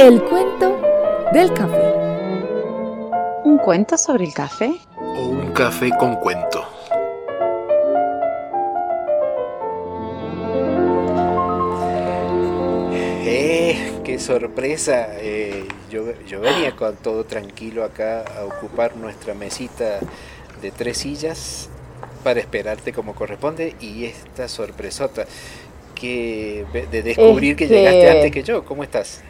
El cuento del café. ¿Un cuento sobre el café? O un café con cuento. ¡Eh! ¡Qué sorpresa! Eh, yo, yo venía con todo tranquilo acá a ocupar nuestra mesita de tres sillas para esperarte como corresponde y esta sorpresota que de descubrir que... que llegaste antes que yo. ¿Cómo estás?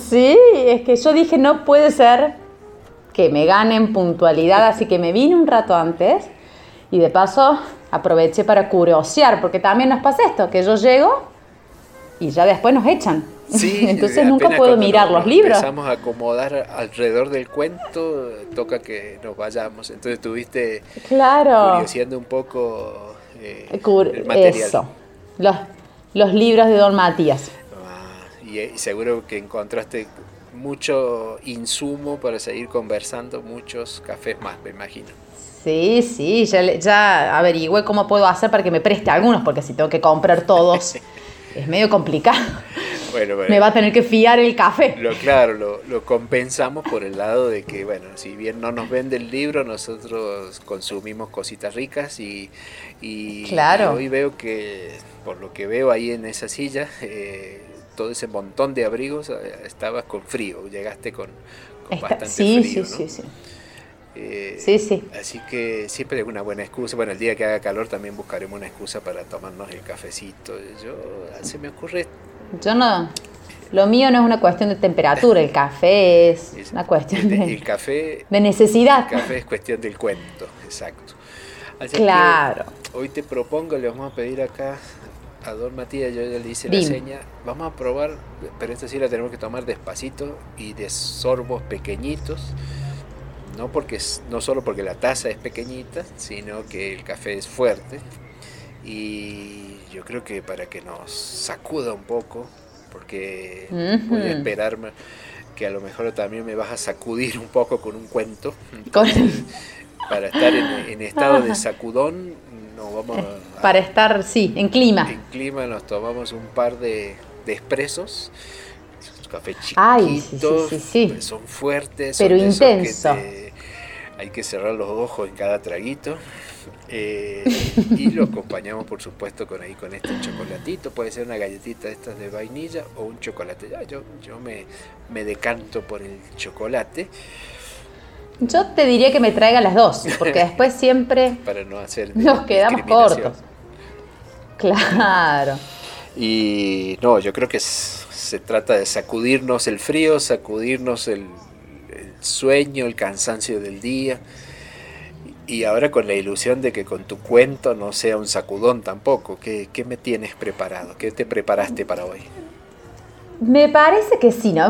Sí, es que yo dije no puede ser que me ganen puntualidad, así que me vine un rato antes y de paso aproveché para curiosear, porque también nos pasa esto, que yo llego y ya después nos echan. Sí, Entonces nunca puedo mirar los libros. Empezamos a acomodar alrededor del cuento, toca que nos vayamos. Entonces estuviste Claro. curioseando un poco eh, Cur- el material. Eso. Los, los libros de Don Matías. Ah, y, y seguro que encontraste mucho insumo para seguir conversando, muchos cafés más, me imagino. Sí, sí, ya, ya averigüé cómo puedo hacer para que me preste algunos, porque si tengo que comprar todos, es medio complicado. Bueno, bueno. Me va a tener que fiar el café. Lo claro, lo, lo compensamos por el lado de que, bueno, si bien no nos vende el libro, nosotros consumimos cositas ricas y, y- Claro. y hoy veo que, por lo que veo ahí en esa silla, eh, todo ese montón de abrigos, eh, estabas con frío, llegaste con, con Está- bastante sí, frío, sí, ¿no? sí, sí. Eh, Sí, sí. Así que siempre es una buena excusa. Bueno, el día que haga calor también buscaremos una excusa para tomarnos el cafecito. Yo, se me ocurre Yo no. Lo mío no es una cuestión de temperatura, el café es Es- una cuestión de, el café de necesidad. El café es cuestión del cuento, exacto. Así que Claro. hoy te propongo, le vamos a pedir acá a Don Matías, yo ya le hice Dime. la seña, vamos a probar, pero esta sí la tenemos que tomar despacito y de sorbos pequeñitos. No, porque no solo porque la taza es pequeñita, sino que el café es fuerte. Y yo creo que para que nos sacuda un poco, porque voy a esperarme que a lo mejor también me vas a sacudir un poco con un cuento. Entonces, para estar en, en estado de sacudón, no vamos a, Para estar, sí, en clima. en clima nos tomamos un par de, de expresos. Café Ay, sí, sí, chiquitos, pues son fuertes, Pero son esos que intenso. te- hay que cerrar los ojos en cada traguito. eh, y lo acompañamos, por supuesto, con ahí con este chocolatito. Puede ser una galletita de estas de vainilla o un chocolate. Ya, yo yo me, me decanto por el chocolate Yo te diría que me traiga las dos, porque después siempre para no hacer nos quedamos cortos. Claro. Y no, yo creo que se trata de sacudirnos el frío, sacudirnos el, el sueño, el cansancio del día. Y ahora con la ilusión de que con tu cuento no sea un sacudón tampoco. ¿Qué, qué me tienes preparado? ¿Qué te preparaste para hoy? Me parece que sí, ¿no?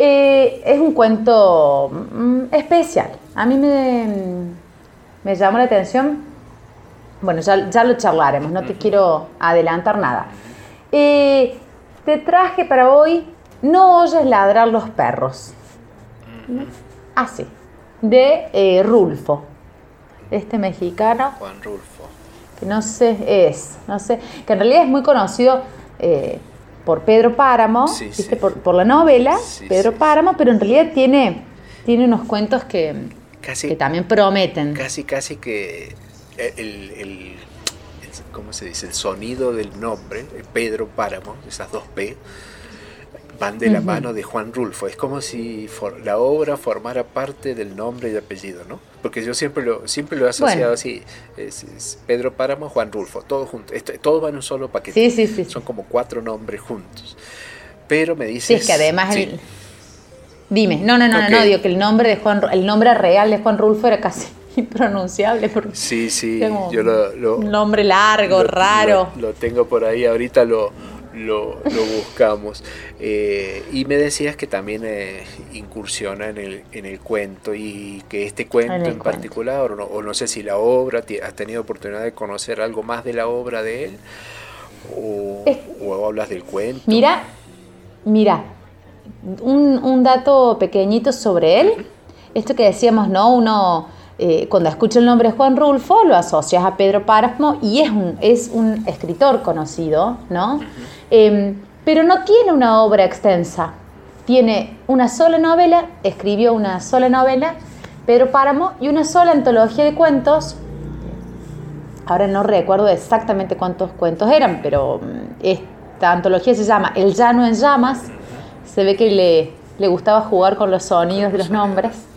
Eh, es un cuento mm, especial. A mí me, me llamó la atención. Bueno, ya, ya lo charlaremos, no te quiero adelantar nada. Eh, te traje para hoy No oyes ladrar los perros. Así. de eh, Rulfo. Este mexicano Juan Rulfo. que no sé, es, no sé, que en realidad es muy conocido por Pedro Páramo, Sí, ¿viste? sí. Por, por la novela, Sí, Pedro. Páramo, pero en realidad tiene, tiene unos cuentos que, Casi, que también prometen. casi, casi que el, el- ¿cómo se dice? El sonido del nombre, Pedro Páramo, esas dos P, van de la mano de Juan Rulfo. Es como si for- la obra formara parte del nombre y apellido, ¿no? Porque yo siempre lo, siempre lo he asociado Bueno. así. Es, es Pedro Páramo, Juan Rulfo, todo junto. Esto, todo va en un solo paquete. Sí, sí, sí. Son como cuatro nombres juntos. Pero me dices... Sí, es que además sí, el... Dime, no, no, no, no, Ok. no, digo que el nombre de Juan, el nombre real de Juan Rulfo era casi impronunciable porque Sí, sí, yo lo, lo- un nombre largo, lo- raro. Lo, lo tengo por ahí, ahorita lo, lo, lo buscamos. Eh, y me decías que también eh, incursiona en el, en el cuento y que este cuento En en, el cuento. particular, o no, o no sé si la obra, has tenido oportunidad de conocer algo más de la obra de él, o, Es- o hablas del cuento. Mira, mira, un, un dato pequeñito sobre él. Esto que decíamos, ¿no? Uno, eh, cuando escucha el nombre Juan Rulfo, lo asocias a Pedro Páramo y es un, es un escritor conocido, ¿no? Em, pero no tiene una obra extensa. tiene una sola novela, escribió una sola novela, Pedro Páramo, y una sola antología de cuentos. Ahora no recuerdo exactamente cuántos cuentos eran, pero mm, esta antología se llama El llano en llamas. Se ve que le, le gustaba jugar con los sonidos de los nombres,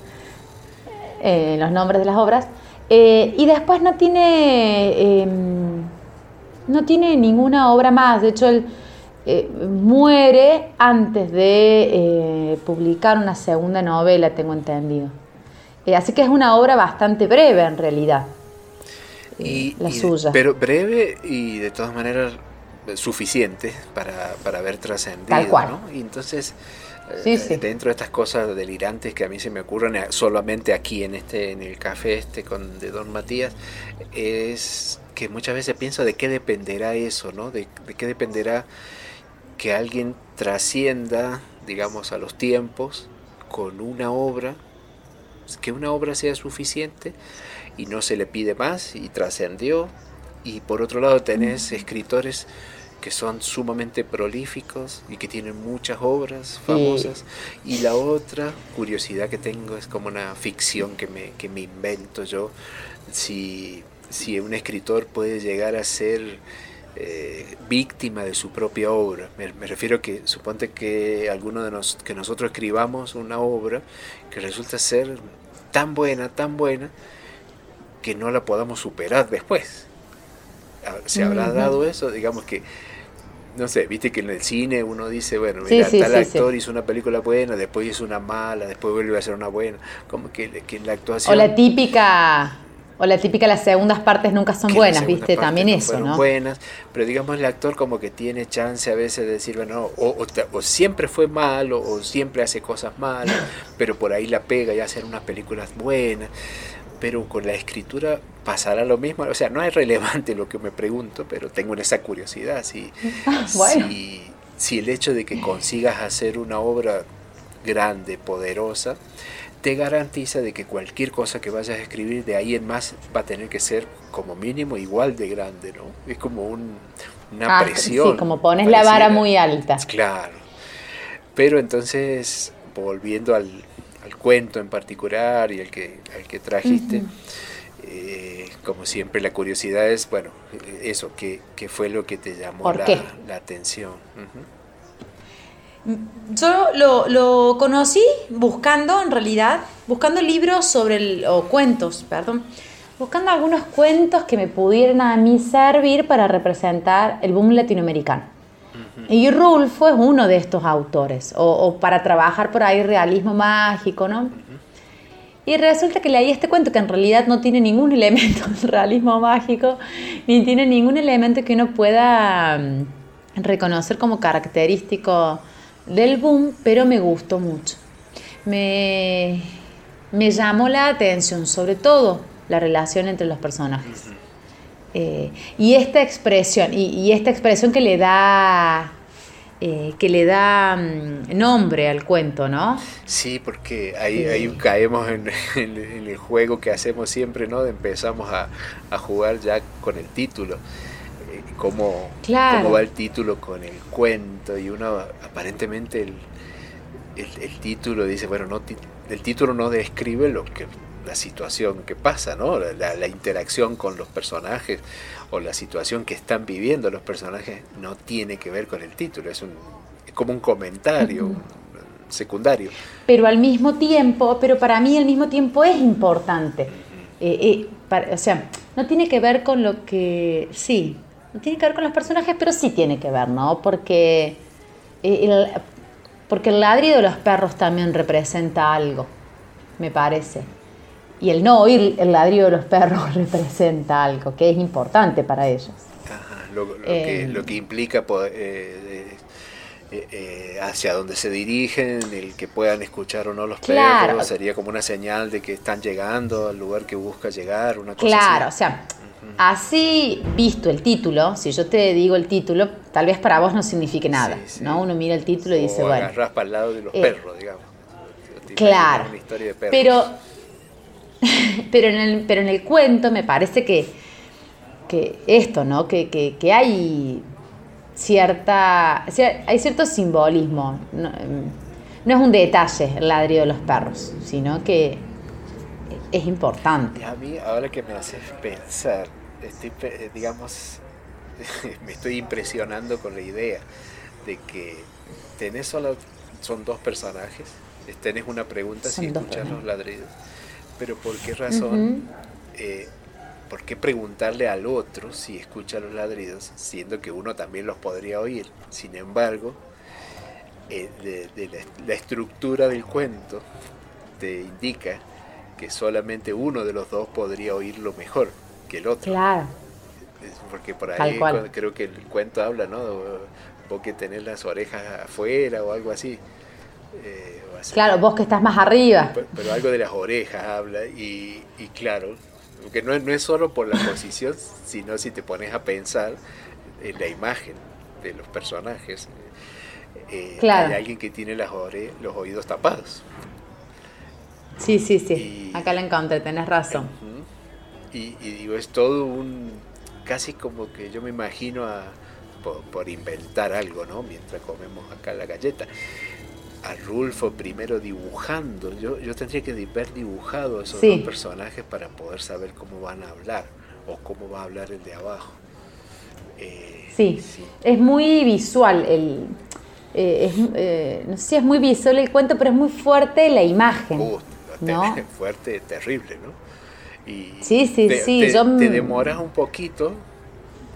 eh, los nombres de las obras. Eh, y después no tiene, em, no tiene ninguna obra más. De hecho, él eh, muere antes de publicar una segunda novela, tengo entendido. así que es una obra bastante breve en realidad. Y, la suya. Pero breve y de todas maneras suficiente para, para haber trascendido. Tal cual. ¿no? Y entonces, eh, dentro de estas cosas delirantes que a mí se me ocurren eh, solamente aquí en este en el café este con de Don Matías, es que muchas veces pienso de qué dependerá eso, ¿no? De, de qué dependerá que alguien trascienda, digamos, a los tiempos con una obra, que una obra sea suficiente y no se le pide más y trascendió. Y por otro lado tenés escritores que son sumamente prolíficos y que tienen muchas obras famosas. Y la otra curiosidad que tengo es como una ficción que me, que me invento yo. Si, si un escritor puede llegar a ser eh, víctima de su propia obra. Me, me, refiero que suponte que alguno de nos, que nosotros escribamos una obra que resulta ser tan buena, tan buena, que no la podamos superar después. Ah, ¿Se habrá dado eso? Digamos que, no sé, viste que en el cine uno dice, bueno, mira, tal actor hizo una película buena, después hizo una mala, después vuelve a hacer una buena. Como que, que la actuación... O la típica... O la típica, las segundas partes nunca son buenas, ¿viste? También eso, ¿no? buenas, pero digamos el actor como que tiene chance a veces de decir, bueno, o, o, siempre fue malo, o siempre hace cosas malas, pero por ahí la pega y hace unas películas buenas pero con la escritura pasará lo mismo. O sea, no es relevante lo que me pregunto, pero tengo esa curiosidad. Si, si, el hecho de que consigas hacer una obra grande, poderosa, te garantiza de que cualquier cosa que vayas a escribir de ahí en más va a tener que ser como mínimo igual de grande, ¿no? Es como un, una ah, presión. Sí, como pones la vara muy alta. Claro. Pero entonces, volviendo al, al cuento en particular y el que, el que trajiste. Eh, como siempre, la curiosidad es, bueno, eso, ¿qué, qué fue lo que te llamó la, la, atención? Yo lo, lo, conocí buscando, en realidad, buscando libros sobre, el, o cuentos, perdón, buscando algunos cuentos que me pudieran a mí servir para representar el boom latinoamericano. Y Rulfo es uno de estos autores, o, para trabajar por ahí realismo mágico, ¿no? Y resulta que leí este cuento que en realidad no tiene ningún elemento de realismo mágico, ni tiene ningún elemento que uno pueda mm, reconocer como característico del boom, pero me gustó mucho. Me, me llamó la atención, sobre todo la relación entre los personajes. Eh, y esta expresión, y, esta expresión que le da, eh, que le da mm, nombre al cuento, ¿no? Sí, porque ahí, ahí caemos en, el juego que hacemos siempre, ¿no? Empezamos a, jugar ya con el título. Eh, cómo, va el título con el cuento y uno aparentemente el, el, título dice, bueno, no, el título no describe lo que la situación que pasa, ¿no? La, interacción con los personajes o la situación que están viviendo los personajes no tiene que ver con el título, es, un, como un comentario secundario. Pero al mismo tiempo, pero para mí al mismo tiempo es importante. Eh, eh, o sea, no tiene que ver con lo que, sí, no tiene que ver con los personajes, pero sí tiene que ver, ¿no? Porque eh, el, porque el ladrido de los perros también representa algo, me parece y el no oír el ladrido de los perros representa algo que es importante para ellos. lo, que, eh, implica eh, eh, hacia dónde se dirigen, el que puedan escuchar o no los perros, sería como una señal de que están llegando al lugar que busca llegar, una cosa Claro, o sea, así visto el título, si yo te digo el título, tal vez para vos no signifique nada, ¿no? Uno mira el título y dice, bueno... para el lado de los perros, digamos. Claro, pero pero, en el, pero en el cuento me parece que, que esto, ¿no? Que, que, hay cierta. Hay cierto simbolismo. no es un detalle el ladrido de los perros, sino que es importante. a mí, ahora que me haces pensar, estoy, digamos, me estoy impresionando con la idea de que tenés solo, son dos personajes, tenés una pregunta si escuchas los ladridos, pero ¿por qué razón? Eh, ¿Por qué preguntarle al otro si escucha los ladridos, siendo que uno también los podría oír? Sin embargo, eh, de, la, estructura del cuento te indica que solamente uno de los dos podría oírlo mejor que el otro. Claro. Porque por ahí creo que el cuento habla, ¿no? Vos que tenés las orejas afuera o algo así. Eh, claro, vos que estás más arriba. Pero, algo de las orejas habla y, claro, que no, no es solo por la posición, sino si te pones a pensar en la imagen de los personajes. Eh, claro. Hay alguien que tiene las los oídos tapados. Sí, sí, sí. Acá la encontré, tenés razón. y, digo, es todo un. casi como que yo me imagino a. Por, inventar algo, ¿no? Mientras comemos acá la galleta. A Rulfo primero dibujando. Yo, yo tendría que ver dibujado esos dos personajes para poder saber cómo van a hablar o cómo va a hablar el de abajo. Eh, sí. es muy visual el, eh, es, eh, no sé si es muy visual el cuento, pero es muy fuerte la imagen. Uh, ¿no? Fuerte, terrible, ¿no? Y sí, sí, sí. Te, te, demoras un poquito,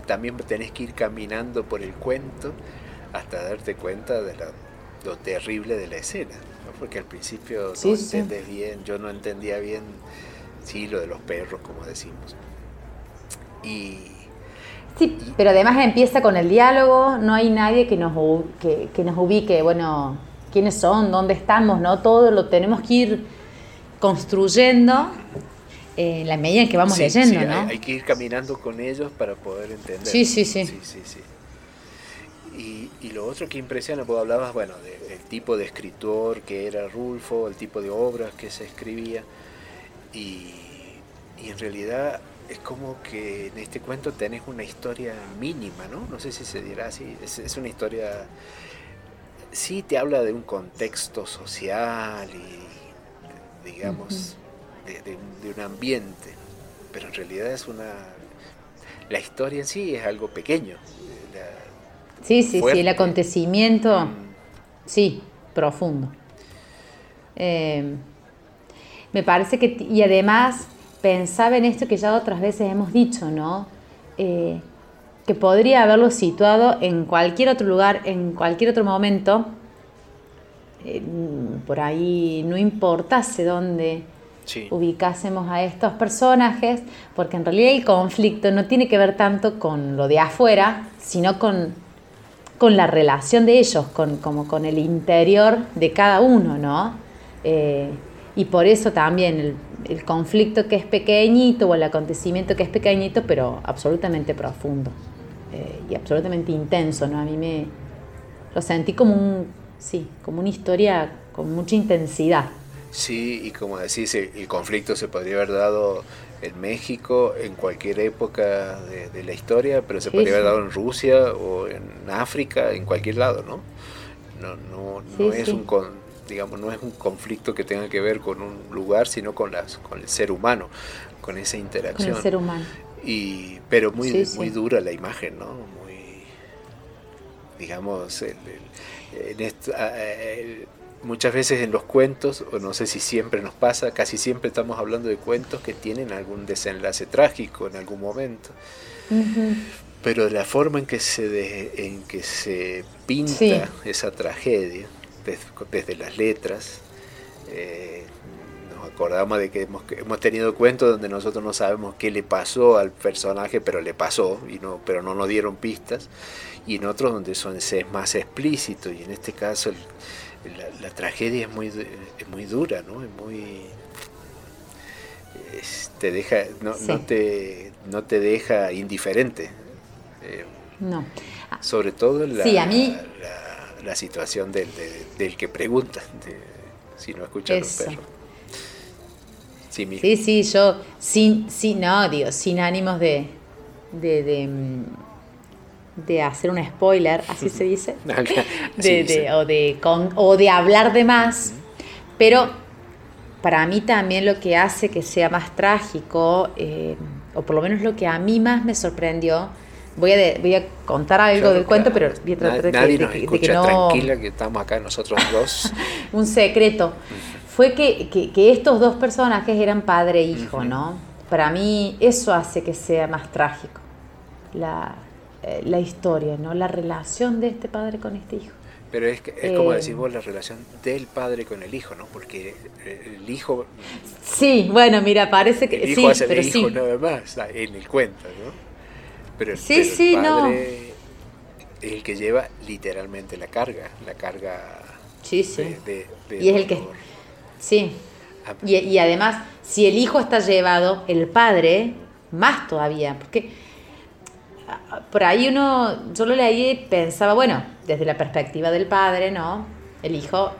también tenés que ir caminando por el cuento hasta darte cuenta de lo terrible de la escena, porque al principio no entiendes bien, yo no entendía bien, sí, lo de los perros, como decimos. Y Sí, pero además empieza con el diálogo, no hay nadie que nos, que, nos ubique, bueno, quiénes son, dónde estamos, ¿no? Todo lo tenemos que ir construyendo en la medida en que vamos leyendo, sí, ¿no? Hay, que ir caminando con ellos para poder entender. Sí, sí, sí. sí, sí, sí. Y, y, lo otro que impresiona, vos hablabas, bueno, del tipo de escritor que era Rulfo, el tipo de obras que se escribía, y, y en realidad es como que en este cuento tenés una historia mínima, ¿no? No sé si se dirá así. Es, una historia. Sí, te habla de un contexto social y, digamos, de, un ambiente, pero en realidad es una. La historia en sí es algo pequeño. Sí, sí, sí, el acontecimiento, mm. sí, profundo. Eh, me parece que, y además pensaba en esto que ya otras veces hemos dicho, ¿no? Eh, que podría haberlo situado en cualquier otro lugar, en cualquier otro momento, por ahí no importase dónde ubicásemos a estos personajes, porque en realidad el conflicto no tiene que ver tanto con lo de afuera, sino con, con la relación de ellos, con, como con el interior de cada uno, ¿no? Eh, y por eso también el, conflicto que es pequeñito o el acontecimiento que es pequeñito, pero absolutamente profundo eh, y absolutamente intenso, ¿no? A mí me lo sentí como un, sí, como una historia con mucha intensidad. Sí, y como decís, el, conflicto se podría haber dado en México en cualquier época de, la historia, pero se podría haber dado en Rusia o en África, en cualquier lado, ¿no? No, no, no es un digamos, no es un conflicto que tenga que ver con un lugar, sino con, las, con el ser humano, con esa interacción. Con el ser humano. Y, pero muy, muy dura la imagen, ¿no? Muy, digamos, en muchas veces en los cuentos, o no sé si siempre nos pasa, casi siempre estamos hablando de cuentos que tienen algún desenlace trágico en algún momento. Pero la forma en que se, en que se pinta esa tragedia, desde, las letras. Eh, nos acordamos de que hemos, hemos, tenido cuentos donde nosotros no sabemos qué le pasó al personaje, pero le pasó, y no, pero no nos dieron pistas. Y en otros donde son, es más explícito, y en este caso la, tragedia es muy, es muy dura, ¿no? Es muy... te deja, no, no, te, no te deja indiferente. Eh, no. Sobre todo la, sí, a mí la situación del, del que pregunta, si no escucha a los perros. Sí, sí, sí, yo sin, sin, no, digo, sin ánimos de, de, de hacer un spoiler, así se dice, de, de- sí. O, de, con- o de hablar de más, pero para mí también lo que hace que sea más trágico, eh, o por lo menos lo que a mí más me sorprendió, voy a, de- voy a contar algo Claro, del cuento, pero voy a tratar de, que- Nadie de nos que- de escucha que no... tranquila que estamos acá nosotros dos. un secreto, fue que, que- que estos dos personajes eran padre e hijo, ¿no? Para mí eso hace que sea más trágico, la, la historia, ¿no? La relación de este padre con este hijo. Pero es, es como Eh. decís vos la relación del padre con el hijo, ¿no? Porque eh, el hijo, Sí, bueno, mira, parece que el hijo sí, hace pero de hijo sí. nada más ah, en el cuento, ¿no? Pero, el- Sí, pero sí, el no. padre es el que lleva literalmente la carga, la carga Sí, sí. de, de- de Y es el que-. Sí. Ah, Y, y además, si el hijo está llevado, el padre, más todavía, porque por ahí uno, yo lo leí y pensaba, bueno, desde la perspectiva del padre, ¿no? El hijo,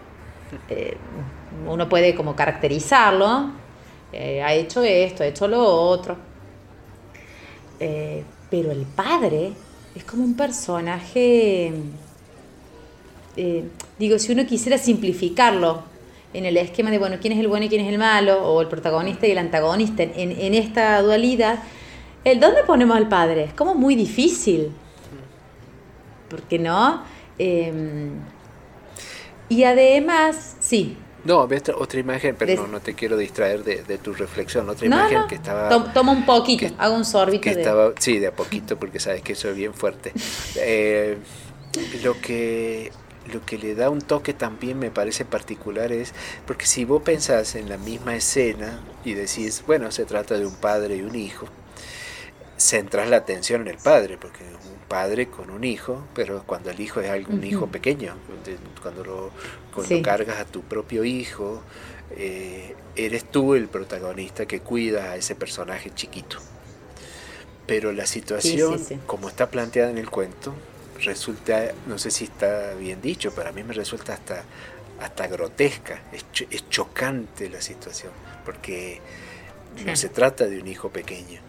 eh, uno puede como caracterizarlo, eh, ha hecho esto, ha hecho lo otro, Eh, pero el padre es como un personaje digo, si uno quisiera simplificarlo en el esquema de, bueno, quién es el bueno y quién es el malo, o el protagonista y el antagonista, en esta dualidad, ¿el dónde ponemos al padre? Es como muy difícil. ¿Por qué no? Eh, y además, sí. No, ve otra, otra imagen, pero no, no te quiero distraer de, de tu reflexión. Otra No, imagen no, que estaba... tom- toma un poquito, que- hago un sorbito que de... estaba sí de a poquito porque sabes que eso es bien fuerte Eh, lo que lo que le da un toque también me parece particular es porque si vos pensás en la misma escena y decís bueno se trata de un padre y un hijo centras la atención en el padre porque un padre con un hijo pero cuando el hijo es algún Ujú. hijo pequeño cuando lo cuando Sí. cargas a tu propio hijo eh, eres tú el protagonista que cuida a ese personaje chiquito pero la situación, sí, sí. como está planteada en el cuento, resulta, no sé si está bien dicho, para mí me resulta hasta, hasta grotesca, es, cho- es chocante la situación, porque no se trata de un hijo pequeño.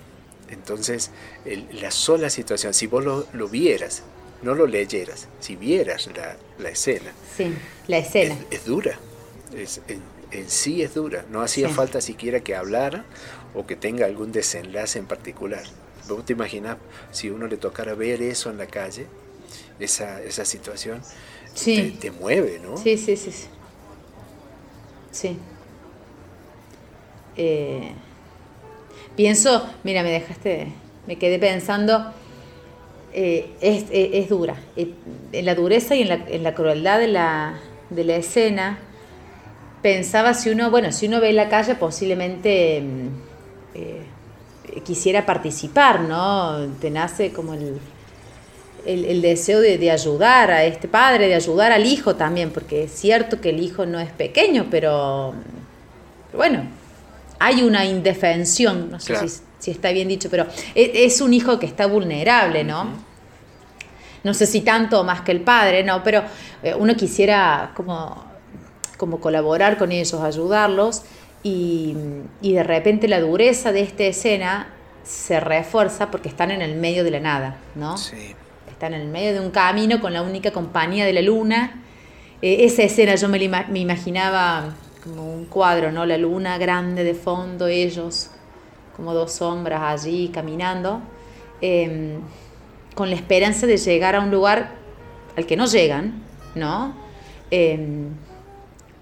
Entonces, el- la sola situación, si vos lo, lo vieras, no lo leyeras, si vieras la, la escena, Sí, la escena. es, es dura, es, en, en sí es dura, no hacía Sí. falta siquiera que hablara o que tenga algún desenlace en particular. ¿Vos te imaginas si uno le tocara ver eso en la calle, esa, esa situación? Sí. Te, te mueve, ¿no? Sí, sí, sí. Sí. Sí. Eh, pienso, mira, me dejaste, me quedé pensando, eh, es, es- es dura. Eh, en la dureza y en la, en la crueldad de la, de la escena, pensaba si uno, bueno, si uno ve la calle posiblemente mm, eh, quisiera participar, ¿no? Te nace como el, el, deseo de, ayudar a este padre, de ayudar al hijo también, porque es cierto que el hijo no es pequeño, pero bueno, hay una indefensión, no sé Claro. si, si está bien dicho, pero es, es un hijo que está vulnerable, ¿no? No sé si tanto más que el padre, no, pero eh, uno quisiera como, como colaborar con ellos, ayudarlos, y, y de repente la dureza de esta escena se refuerza porque están en el medio de la nada, ¿no? Sí. Están en el medio de un camino con la única compañía de la luna. Eh, esa escena yo me, la ima- me imaginaba como un cuadro, ¿no? La luna grande de fondo, ellos como dos sombras allí caminando, eh, con la esperanza de llegar a un lugar al que no llegan, ¿no? Eh,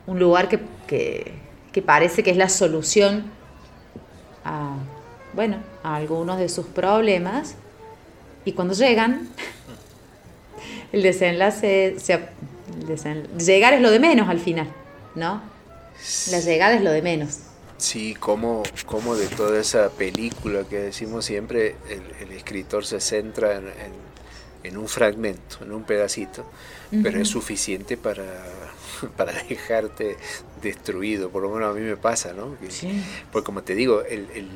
un lugar que, que- parece que es la solución a, bueno, a algunos de sus problemas. Y cuando llegan, el desenlace, llegar es lo de menos al final, ¿no? La llegada es lo de menos. Sí, como, como de toda esa película que decimos siempre, el, el escritor se centra en, en- en un fragmento, en un pedacito, pero es suficiente para, para dejarte destruido, por lo menos a mí me pasa, ¿no? Que- Porque como te digo, el- el-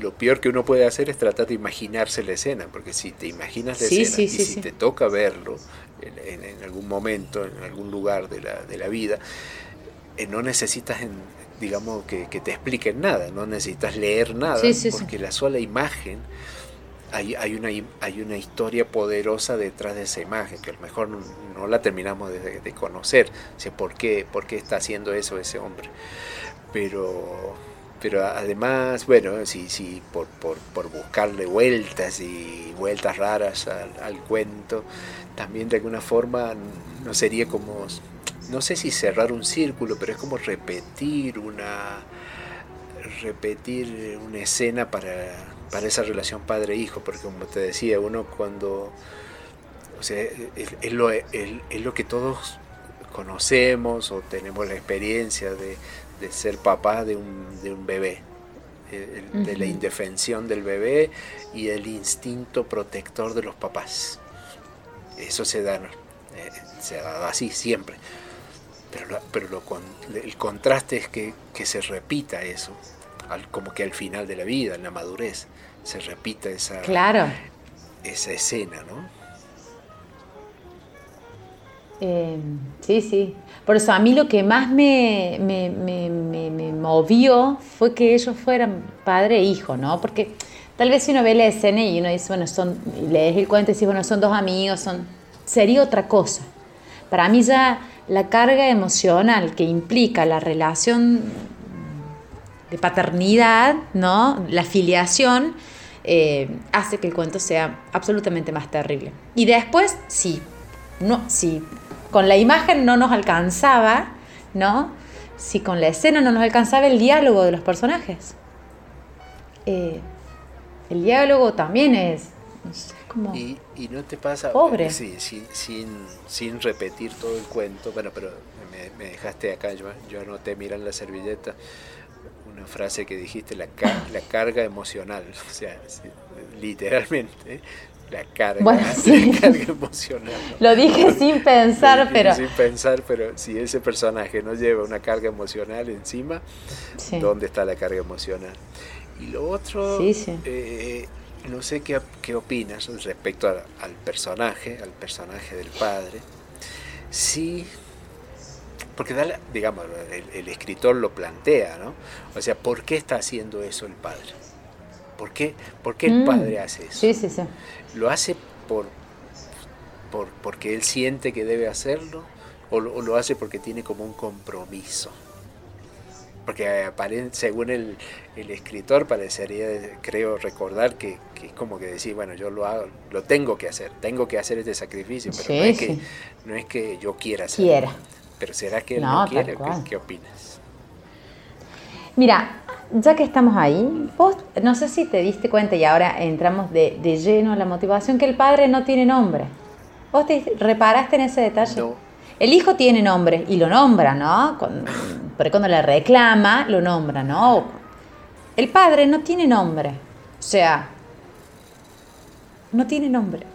lo peor que uno puede hacer es tratar de imaginarse la escena, porque si te imaginas la Sí, escena sí, y sí, si sí. te toca verlo en- en algún momento, en algún lugar de la, de la vida, eh, no necesitas, en- digamos, que, que te expliquen nada, no necesitas leer nada, Sí, sí, sí. porque la sola imagen hay, hay, una, hay una historia poderosa detrás de esa imagen, que a lo mejor no, la terminamos de, conocer, o ¿por, qué, ¿por qué está haciendo eso ese hombre? Pero, pero además, bueno, sí, sí, por, por, por buscarle vueltas y vueltas raras al, al cuento, también de alguna forma no sería como, no sé si cerrar un círculo, pero es como repetir una repetir una escena para, para esa relación padre-hijo, porque como te decía, uno cuando, o sea, es, lo, es, lo, que todos conocemos o tenemos la experiencia de, de ser papá de un, de un bebé, de la indefensión del bebé y el instinto protector de los papás. Eso se da, eh, se da así siempre. Pero, pero lo, el contraste es que, que se repita eso como que al final de la vida, en la madurez, se repita esa, claro. esa escena, ¿no? Eh, sí, sí. Por eso a mí lo que más me, me, me, me, movió fue que ellos fueran padre e hijo, ¿no? Porque tal vez si uno ve la escena y uno dice, bueno, son, y lees el cuento y dice, bueno, son dos amigos, son, sería otra cosa. Para mí ya la carga emocional que implica la relación de paternidad, ¿no? La filiación eh, hace que el cuento sea absolutamente más terrible. Y después, sí, no, si con la imagen no nos alcanzaba, ¿no? Si con la escena no nos alcanzaba el diálogo de los personajes. Eh, el diálogo también es, como y, no te pasa pobre. Sí, sin, sin, repetir todo el cuento, bueno, pero me, dejaste acá, yo, yo anoté, miran la servilleta, una frase que dijiste, la, la carga emocional, o sea, literalmente, la carga, la carga emocional. Lo dije sin pensar, pero... Sin pensar, pero si ese personaje no lleva una carga emocional encima, ¿dónde está la carga emocional? Y lo otro, eh, no sé qué, qué opinas respecto al personaje, al personaje del padre. Sí, porque digamos, el, escritor lo plantea, ¿no? O sea, ¿por qué está haciendo eso el padre? ¿Por qué, por qué el mm. padre hace eso? Sí, sí, sí. ¿Lo hace por, por porque él siente que debe hacerlo? ¿O lo, hace porque tiene como un compromiso? Porque según el, el, escritor parecería, creo recordar que, que, es como que decir, bueno, yo lo hago, lo tengo que hacer, tengo que hacer este sacrificio, pero no, es que, no es que yo quiera hacerlo. Quiera. Pero ¿será que él no, quiere? ¿Qué, opinas? Mira, ya que estamos ahí, vos no sé si te diste cuenta y ahora entramos de, lleno a la motivación que el padre no tiene nombre. ¿Vos te reparaste en ese detalle? No. El hijo tiene nombre y lo nombra, ¿no? pero cuando le reclama, lo nombra, ¿no? El padre no tiene nombre. O sea, no tiene nombre.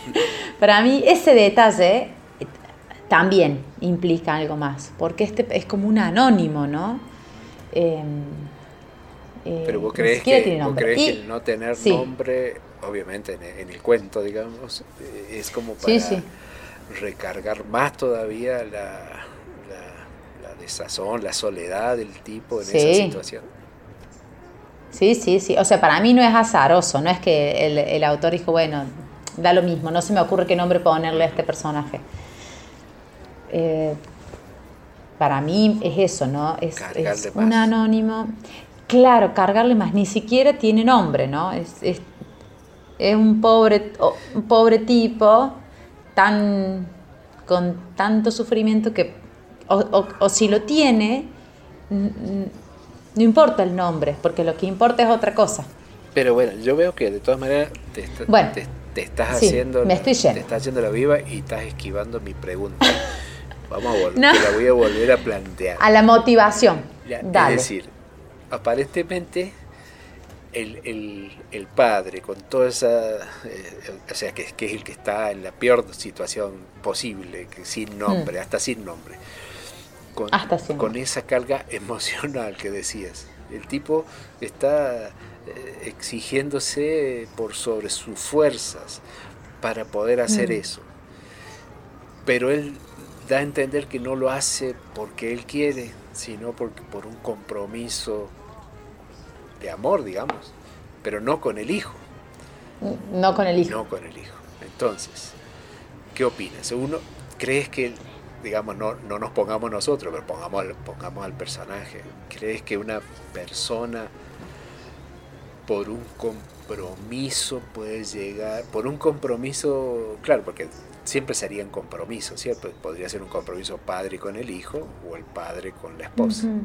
Para mí ese detalle también implica algo más, porque este es como un anónimo, ¿no? Em, eh, Pero vos crees, que, crees el no tener nombre, obviamente en el, cuento, digamos, eh, es como para recargar más todavía la, la, desazón, la soledad del tipo en esa situación. Sí, sí, sí. O sea, para mí no es azaroso, no es que el, el autor dijo, bueno, da lo mismo, no se me ocurre qué nombre ponerle a este personaje. Eh, para mí es eso, ¿no? Es, un anónimo. Claro, cargarle más, ni siquiera tiene nombre, ¿no? Es, es, un, pobre, un pobre tipo tan con tanto sufrimiento que, o, si lo tiene, no importa el nombre, porque lo que importa es otra cosa. Pero bueno, yo veo que de todas maneras te, estás haciendo me estoy te estás haciendo la viva y estás esquivando mi pregunta. Vamos a volver, la voy a volver a plantear. A la motivación. Es decir, aparentemente el, padre con toda esa, eh, o sea, que, que, es el que está en la peor situación posible, que sin nombre, mm. hasta sin nombre, con, con esa carga emocional que decías. El tipo está eh, exigiéndose por sobre sus fuerzas para poder hacer mm. eso. Pero él da a entender que no lo hace porque él quiere, sino porque por un compromiso de amor, digamos, pero no con el hijo. No con el hijo. No con el hijo. Entonces, ¿qué opinas? Uno, ¿crees que, digamos, no, no nos pongamos nosotros, pero pongamos al, pongamos al personaje? ¿Crees que una persona por un compromiso puede llegar, por un compromiso, claro, porque siempre serían compromisos, ¿cierto? Podría ser un compromiso padre con el hijo o el padre con la esposa. Ujú.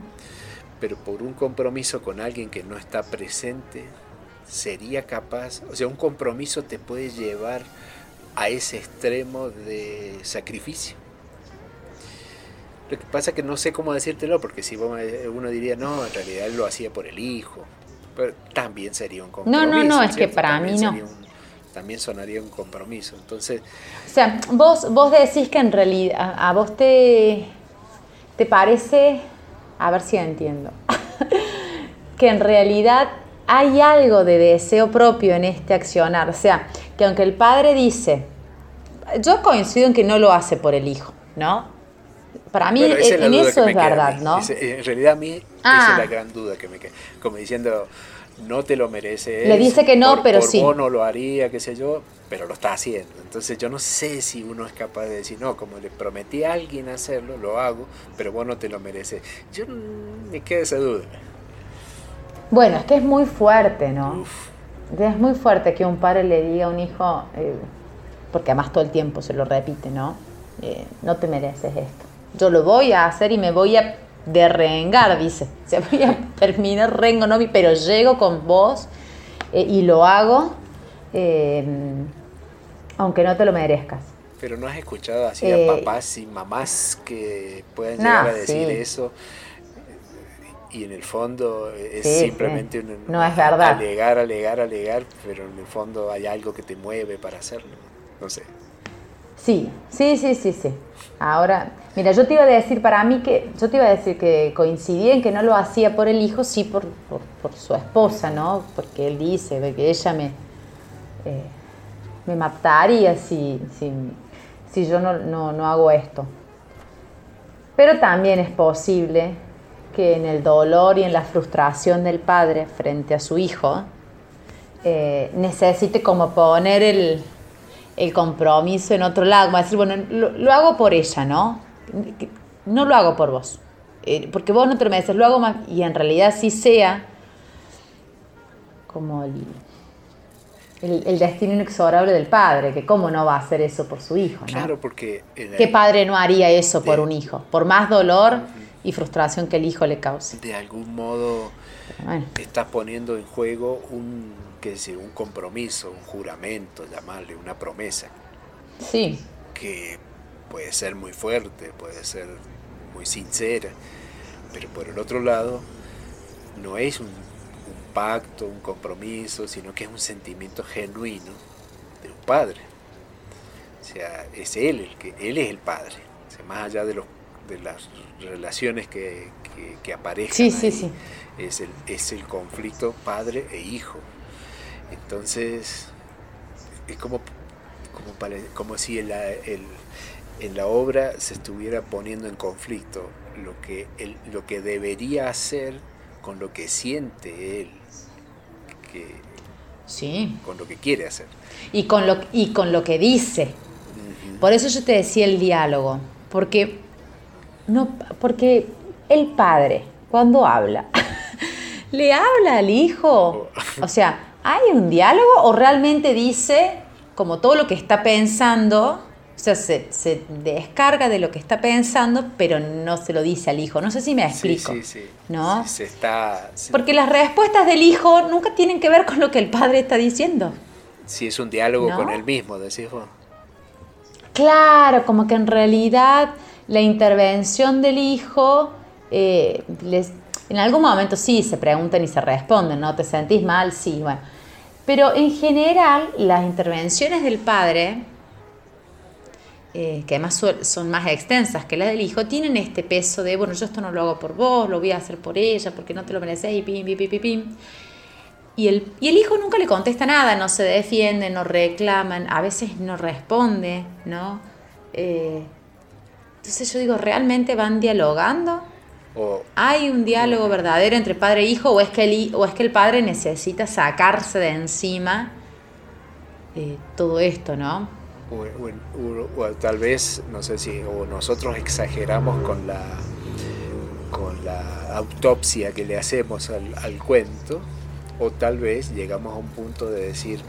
Pero por un compromiso con alguien que no está presente, sería capaz, o sea, un compromiso te puede llevar a ese extremo de sacrificio. Lo que pasa es que no sé cómo decírtelo, porque si me- uno diría, no, en realidad él lo hacía por el hijo, pero también sería un no, compromiso. no, es que para También mí no. un- también sonaría un compromiso. Entonces, O sea, vos, vos decís que en realidad a, a vos te, te parece, a ver si entiendo, que en realidad hay algo de deseo propio en este accionar. O sea, que aunque el padre dice, yo coincido en que no lo hace por el hijo, ¿no? Para mí Bueno, esa en, eso es verdad. ¿no? En realidad a mí esa Ah. es la gran duda que me queda. Como diciendo, no te lo mereces. Le dice que no, por- pero por sí. vos no lo haría, qué sé yo, pero lo está haciendo. Entonces yo no sé si uno es capaz de decir, no, como le prometí a alguien hacerlo, lo hago, pero vos no te lo mereces. Yo me queda esa duda. Bueno, es que es muy fuerte, ¿no? Uf, Es muy fuerte que un padre le diga a un hijo, eh, porque además todo el tiempo se lo repite, ¿no? Eh, no te mereces esto. Yo lo voy a hacer y me voy a derrengar, dice. O sea, voy a terminar rengo, ¿no? pero llego con vos eh, y lo hago, eh, aunque no te lo merezcas. pero no has escuchado así Eh, a papás y mamás que puedan no, llegar a decir sí. eso. Y en el fondo es Sí, simplemente sí. un, No es verdad. alegar, alegar, alegar, pero en el fondo hay algo que te mueve para hacerlo. No sé. Sí, sí, sí, sí, sí. Ahora, mira, yo te iba a decir para mí que, yo te iba a decir que coincidí en que no lo hacía por el hijo, sí por, por, su esposa, ¿no? Porque él dice que ella me, eh, me mataría si, si, si yo no, no, no hago esto. Pero también es posible que en el dolor y en la frustración del padre frente a su hijo, eh, necesite como poner el, el compromiso en otro lado, como decir, bueno, lo, lo hago por ella, ¿no? No lo hago por vos, Eh, porque vos no te lo mereces, lo hago más, y en realidad sí sea como el, el, el destino inexorable del padre, que cómo no va a hacer eso por su hijo, ¿no? Claro, porque ¿Qué padre no haría eso por De- un hijo? Por más dolor y frustración que el hijo le cause. de algún modo Bueno, estás poniendo en juego un, qué decir, un compromiso, un juramento, llamarle, una promesa, sí, que puede ser muy fuerte, puede ser muy sincera, pero por el otro lado no es un, un pacto, un compromiso, sino que es un sentimiento genuino de un padre. O sea, es él el que, él es el padre, o sea, más allá de los de las relaciones que, que, que aparezcan Sí, sí, ahí, sí. Es, el, es el conflicto padre e hijo. Entonces, es como, como, como si en la, el- en la obra se estuviera poniendo en conflicto lo que, el, lo que debería hacer con lo que siente él, que, sí. con lo que quiere hacer. Y con lo, y con lo que dice. Por eso yo te decía el diálogo, porque no, porque el padre cuando habla le habla al hijo, o sea, hay un diálogo o realmente dice como todo lo que está pensando, o sea, se, se descarga de lo que está pensando, pero no se lo dice al hijo. No sé si me Sí, explico. sí, sí. ¿No? Se está, se- Porque las respuestas del hijo nunca tienen que ver con lo que el padre está diciendo. si es un diálogo ¿No? con él mismo, decís vos. Claro, como que en realidad la intervención del hijo, eh, en algún momento sí se preguntan y se responden, ¿no? ¿Te sentís mal? Sí, bueno. Pero en general las intervenciones del padre, eh, que además son más extensas que las del hijo, tienen este peso de, bueno, yo esto no lo hago por vos, lo voy a hacer por ella, porque no te lo mereces y pim, pim, pim, pim, pim. Y el, y el hijo nunca le contesta nada, no se defiende, no reclaman, a veces no responde, ¿no? Eh, entonces yo digo, ¿realmente van dialogando? O, ¿Hay un diálogo verdadero entre padre e hijo o es que el, o es que el padre necesita sacarse de encima eh, todo esto, ¿no? O, tal vez, no sé si, o nosotros exageramos con la, con la autopsia que le hacemos al, al cuento, o tal vez llegamos a un punto de decir,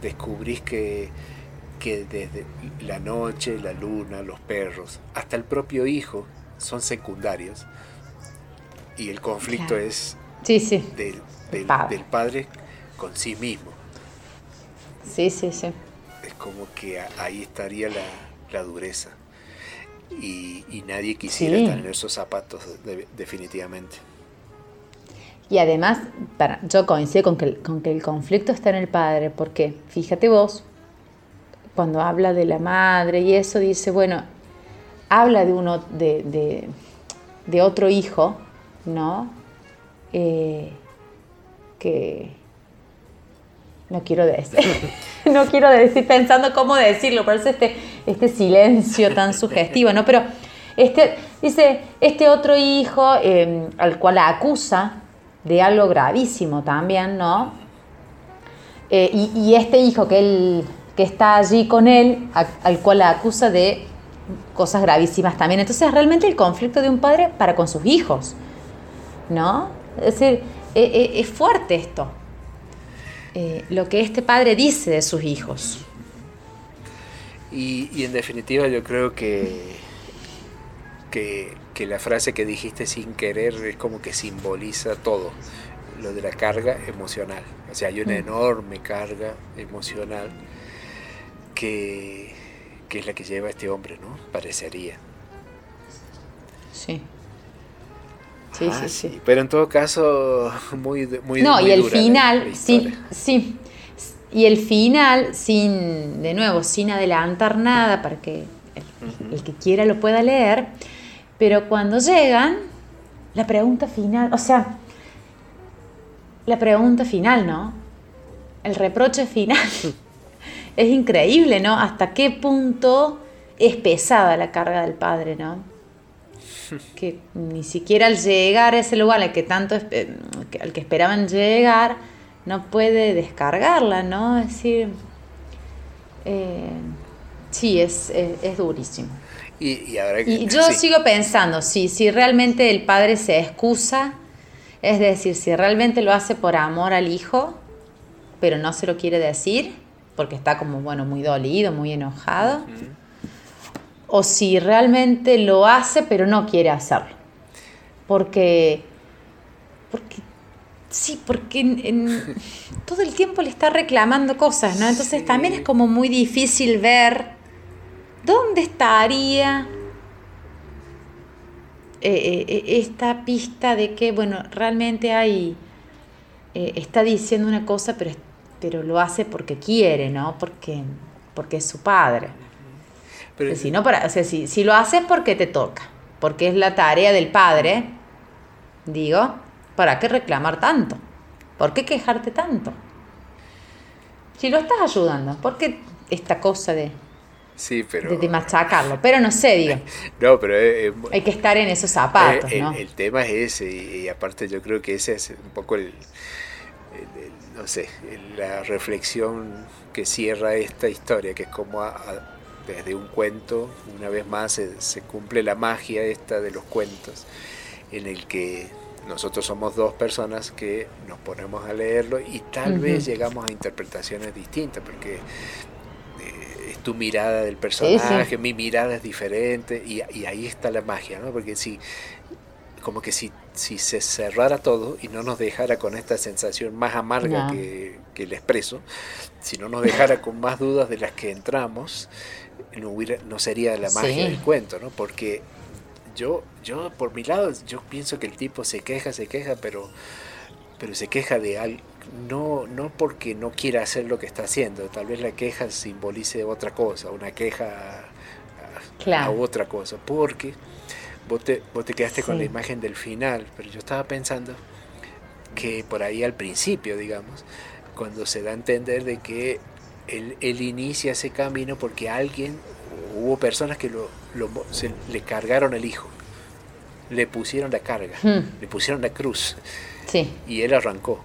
descubrís que, que desde la noche, la luna, los perros, hasta el propio hijo son secundarios y el conflicto es Del, padre. con sí mismo. Sí, sí, sí. Es como que ahí estaría la, dureza. Y, nadie quisiera estar en esos zapatos definitivamente. Y además, para, yo coincido con que, con que el conflicto está en el padre, porque fíjate vos, cuando habla de la madre y eso, dice, bueno, habla de uno, de, de otro hijo, ¿no? Eh, que no quiero decir, no quiero decir pensando cómo decirlo, por eso este, este silencio tan sugestivo, ¿no? Pero este, dice, este otro hijo em, al cual acusa de algo gravísimo también, ¿no? Eh, y, este hijo que, él, que está allí con él, al cual acusa de cosas gravísimas también. Entonces, realmente el conflicto de un padre para con sus hijos. ¿no? Es decir, e, e, es fuerte esto, eh, lo que este padre dice de sus hijos. Y, en definitiva yo creo que, que, la frase que dijiste sin querer es como que simboliza todo, lo de la carga emocional. O sea, hay una mm. enorme carga emocional que, que es la que lleva este hombre, ¿no? Parecería. Sí. Sí, sí, sí, Pero en todo caso, muy, muy No, y el final, sí, sí. Y el final, sin, de nuevo, sin adelantar nada para que el, que quiera lo pueda leer, pero cuando llegan, la pregunta final, o sea, la pregunta final, ¿no? El reproche final. es increíble, ¿no? Hasta qué punto es pesada la carga del padre, ¿no? que ni siquiera al llegar a ese lugar al que tanto eh, al que esperaban llegar no puede descargarla, ¿no? Es decir, eh, sí, es, es, durísimo. Y, yo sigo pensando, si, si realmente el padre se excusa, es decir, si realmente lo hace por amor al hijo, pero no se lo quiere decir, porque está como, bueno, muy dolido, muy enojado o si realmente lo hace pero no quiere hacerlo. Porque, porque sí, porque todo el tiempo le está reclamando cosas, ¿no? Entonces también es como muy difícil ver dónde estaría eh, eh, eh, esta pista de que, bueno, realmente hay, está diciendo una cosa, pero, pero lo hace porque quiere, ¿no? Porque, porque es su padre si, no para, o sea, si, si, lo haces porque te toca, porque es la tarea del padre, digo, ¿para qué reclamar tanto? ¿Por qué quejarte tanto? Si lo estás ayudando, ¿por qué esta cosa de, sí, pero, de, machacarlo? Pero no sé, digo. No, pero hay que estar en esos zapatos, el, ¿no? El, tema es ese, y, aparte yo creo que ese es un poco el, no sé, la reflexión que cierra esta historia, que es como a, desde un cuento, una vez más se, cumple la magia esta de los cuentos, en el que nosotros somos dos personas que nos ponemos a leerlo y tal vez llegamos a interpretaciones distintas, porque eh, es tu mirada del personaje, mi mirada es diferente y, ahí está la magia, ¿no? Porque si, como que si, si se cerrara todo y no nos dejara con esta sensación más amarga que, que el expreso, si no nos dejara con más dudas de las que entramos, no, hubiera, no sería la magia del cuento, ¿no? Porque yo, yo, por mi lado, yo pienso que el tipo se queja, se queja, pero, pero se queja de algo, no, no porque no quiera hacer lo que está haciendo, tal vez la queja simbolice otra cosa, una queja a, otra cosa, porque vos te, vos te quedaste con la imagen del final, pero yo estaba pensando que por ahí al principio, digamos, cuando se da a entender de que él, inicia ese camino porque alguien, hubo personas que lo, se, le cargaron el hijo, le pusieron la carga, hmm. le pusieron la cruz y él arrancó.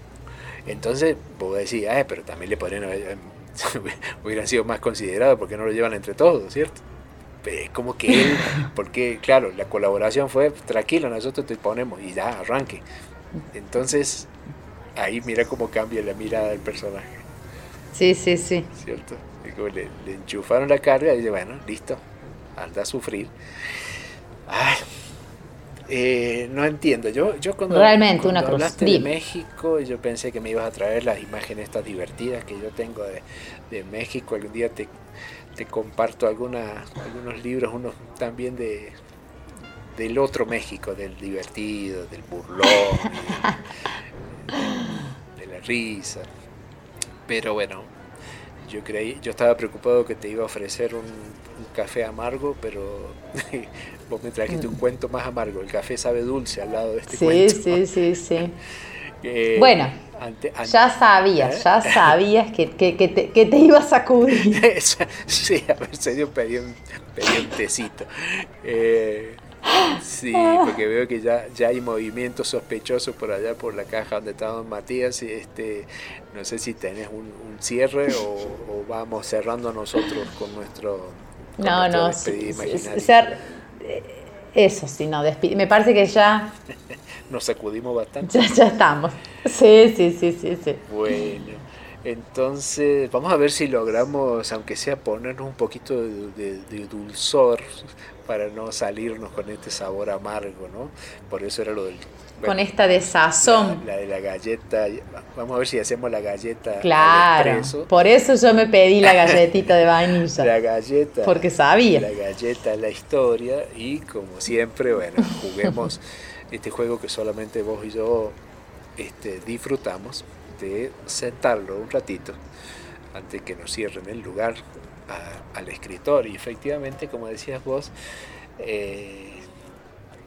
Entonces, vos decís, pero también le podrían hubieran sido más considerados porque no lo llevan entre todos, ¿cierto? Es como que él, porque claro, la colaboración fue tranquilo, nosotros te ponemos y ya, arranque. Entonces, ahí mira cómo cambia la mirada del personaje. Sí, sí, sí. ¿Cierto? Le, le, enchufaron la carga y dice, bueno, listo, anda a sufrir. Ay, eh, no entiendo. Yo, yo cuando, Realmente una cruz. hablaste de México, yo pensé que me ibas a traer las imágenes estas divertidas que yo tengo de, de México. Algún día te, te comparto alguna, algunos libros, unos también de del otro México, del divertido, del burlón, de, de la risa. Pero bueno, yo creí, yo estaba preocupado que te iba a ofrecer un, un café amargo, pero vos me trajiste un cuento más amargo. El café sabe dulce al lado de este sí, cuento. Sí, sí, sí, Eh, Bueno, ante- ante- Ya sabías, ¿Eh? ya sabías que, que, que te, que te iba a sacudir. Sí, a ver, se dio pedí un, pedí un tecito. Eh, sí, porque veo que ya, ya hay movimientos sospechosos por allá por la caja donde está don Matías. Y este, no sé si tenés un, un cierre o, o vamos cerrando nosotros con nuestro. con No, nuestra no, sí, sí, ser- eh, eso sí, no, me parece que ya, Nos sacudimos bastante. ya, ya estamos. Sí, sí, sí, sí, sí. Bueno, entonces vamos a ver si logramos, aunque sea ponernos un poquito de, de- de dulzor para no salirnos con este sabor amargo, ¿no? Por eso era lo del... Con bueno, esta desazón. La, la de la galleta, vamos a ver si hacemos la galleta al Claro. Por eso yo me pedí la galletita de vainilla. La galleta. Porque sabía. La galleta, la historia y como siempre, bueno, juguemos este juego que solamente vos y yo este, disfrutamos de sentarlo un ratito antes que nos cierren el lugar a- al escritor. Y efectivamente, como decías vos, eh,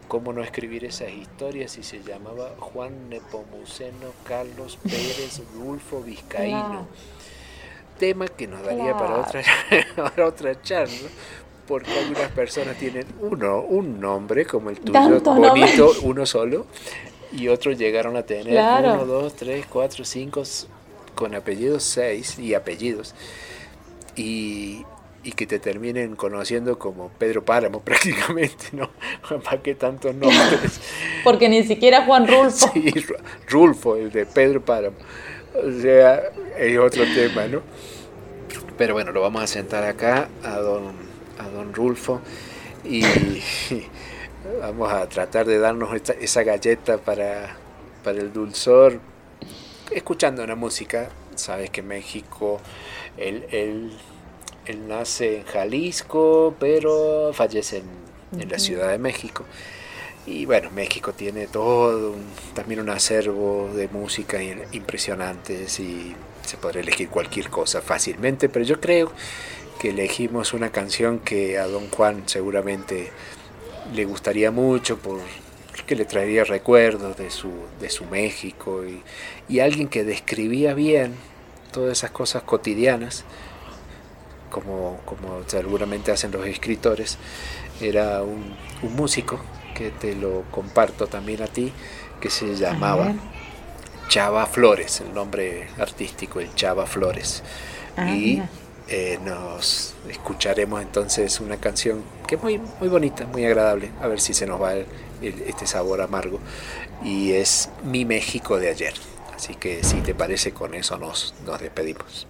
¿cómo no escribir esas historias si se llamaba Juan Nepomuceno Carlos Pérez Rulfo Vizcaíno? Claro. Tema que nos daría para, otra, para otra charla. Porque algunas personas tienen uno, un nombre como el tuyo, Tanto bonito, nombre. uno solo, y otros llegaron a tener Claro. uno, dos, tres, cuatro, cinco, con apellidos seis y apellidos. Y, y que te terminen conociendo como Pedro Páramo prácticamente, ¿no? ¿Para qué tantos nombres? Porque ni siquiera Juan Rulfo. Sí, Ru- Rulfo, el de Pedro Páramo. O sea, es otro tema, ¿no? Pero bueno, lo vamos a sentar acá a don, a don Rulfo y vamos a tratar de darnos esta- esa galleta para, para el dulzor, escuchando una música. Sabes que México, él, él, él nace en Jalisco, pero fallece en, en la Ciudad de México. Y bueno, México tiene todo, un- también un acervo de música impresionantes y se podría elegir cualquier cosa fácilmente, pero yo creo que elegimos una canción que a don Juan seguramente le gustaría mucho porque le traería recuerdos de su, de su México y, y alguien que describía bien todas esas cosas cotidianas, como, como seguramente hacen los escritores, era un, un músico que te lo comparto también a ti, que se llamaba. Chava Flores, el nombre artístico, el Chava Flores. Ah, y mira. Eh, nos escucharemos entonces una canción que es muy, muy bonita, muy agradable, a ver si se nos va este sabor amargo, y es Mi México de ayer. Así que si te parece, con eso nos, nos despedimos.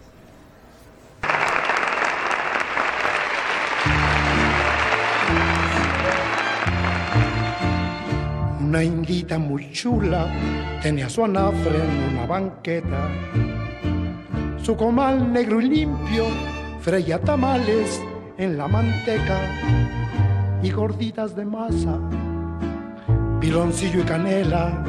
Una indita muy chula tenía su anafre en una banqueta. Su comal negro y limpio freía tamales en la manteca y gorditas de masa, piloncillo y canela.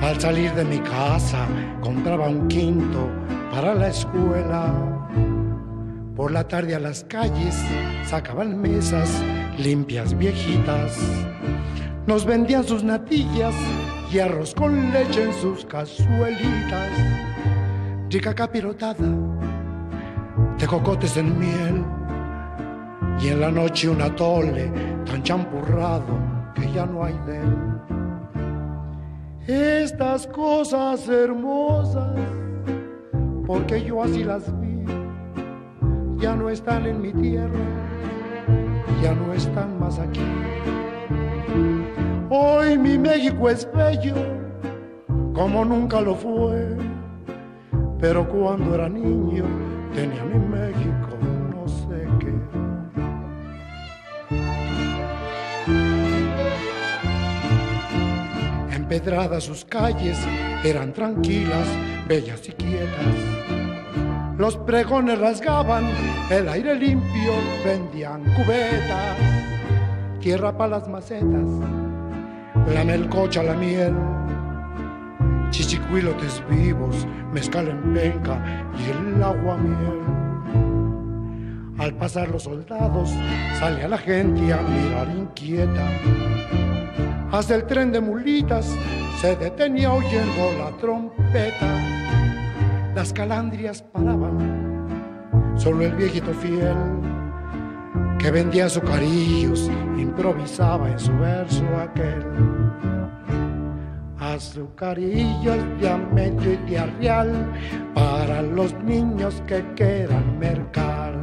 Al salir de mi casa compraba un quinto para la escuela. Por la tarde a las calles sacaban mesas limpias viejitas. Nos vendían sus natillas y arroz con leche en sus cazuelitas. Rica capirotada de cocotes en miel. Y en la noche un atole tan champurrado que ya no hay de él. Estas cosas hermosas, porque yo así las vi ya no están en mi tierra, ya no están más aquí. Hoy mi México es bello, como nunca lo fue, pero cuando era niño tenía mi México no sé qué. Empedradas sus calles eran tranquilas, bellas y quietas. Los pregones rasgaban el aire limpio, vendían cubetas, tierra para las macetas, la melcocha, la miel, chichicuilotes vivos, mezcal en penca y el agua miel. Al pasar los soldados, salía la gente a mirar inquieta. Hasta el tren de mulitas se detenía oyendo la trompeta. Las calandrias paraban, solo el viejito fiel que vendía azucarillos improvisaba en su verso aquel. Azucarillos de amedio y de para los niños que quieran mercar.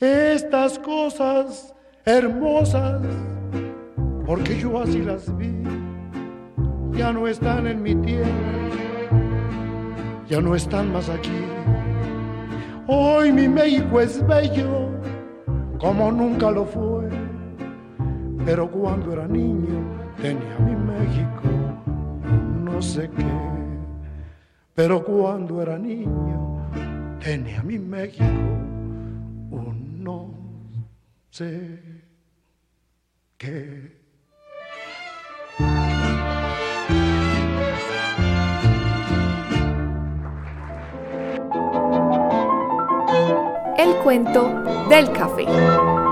Estas cosas hermosas, porque yo así las vi, ya no están en mi tierra, ya no están más aquí. Hoy mi México es bello, como nunca lo fue, pero cuando era niño tenía mi México, no sé qué, pero cuando era niño tenía mi México, un no sé qué. El cuento del café.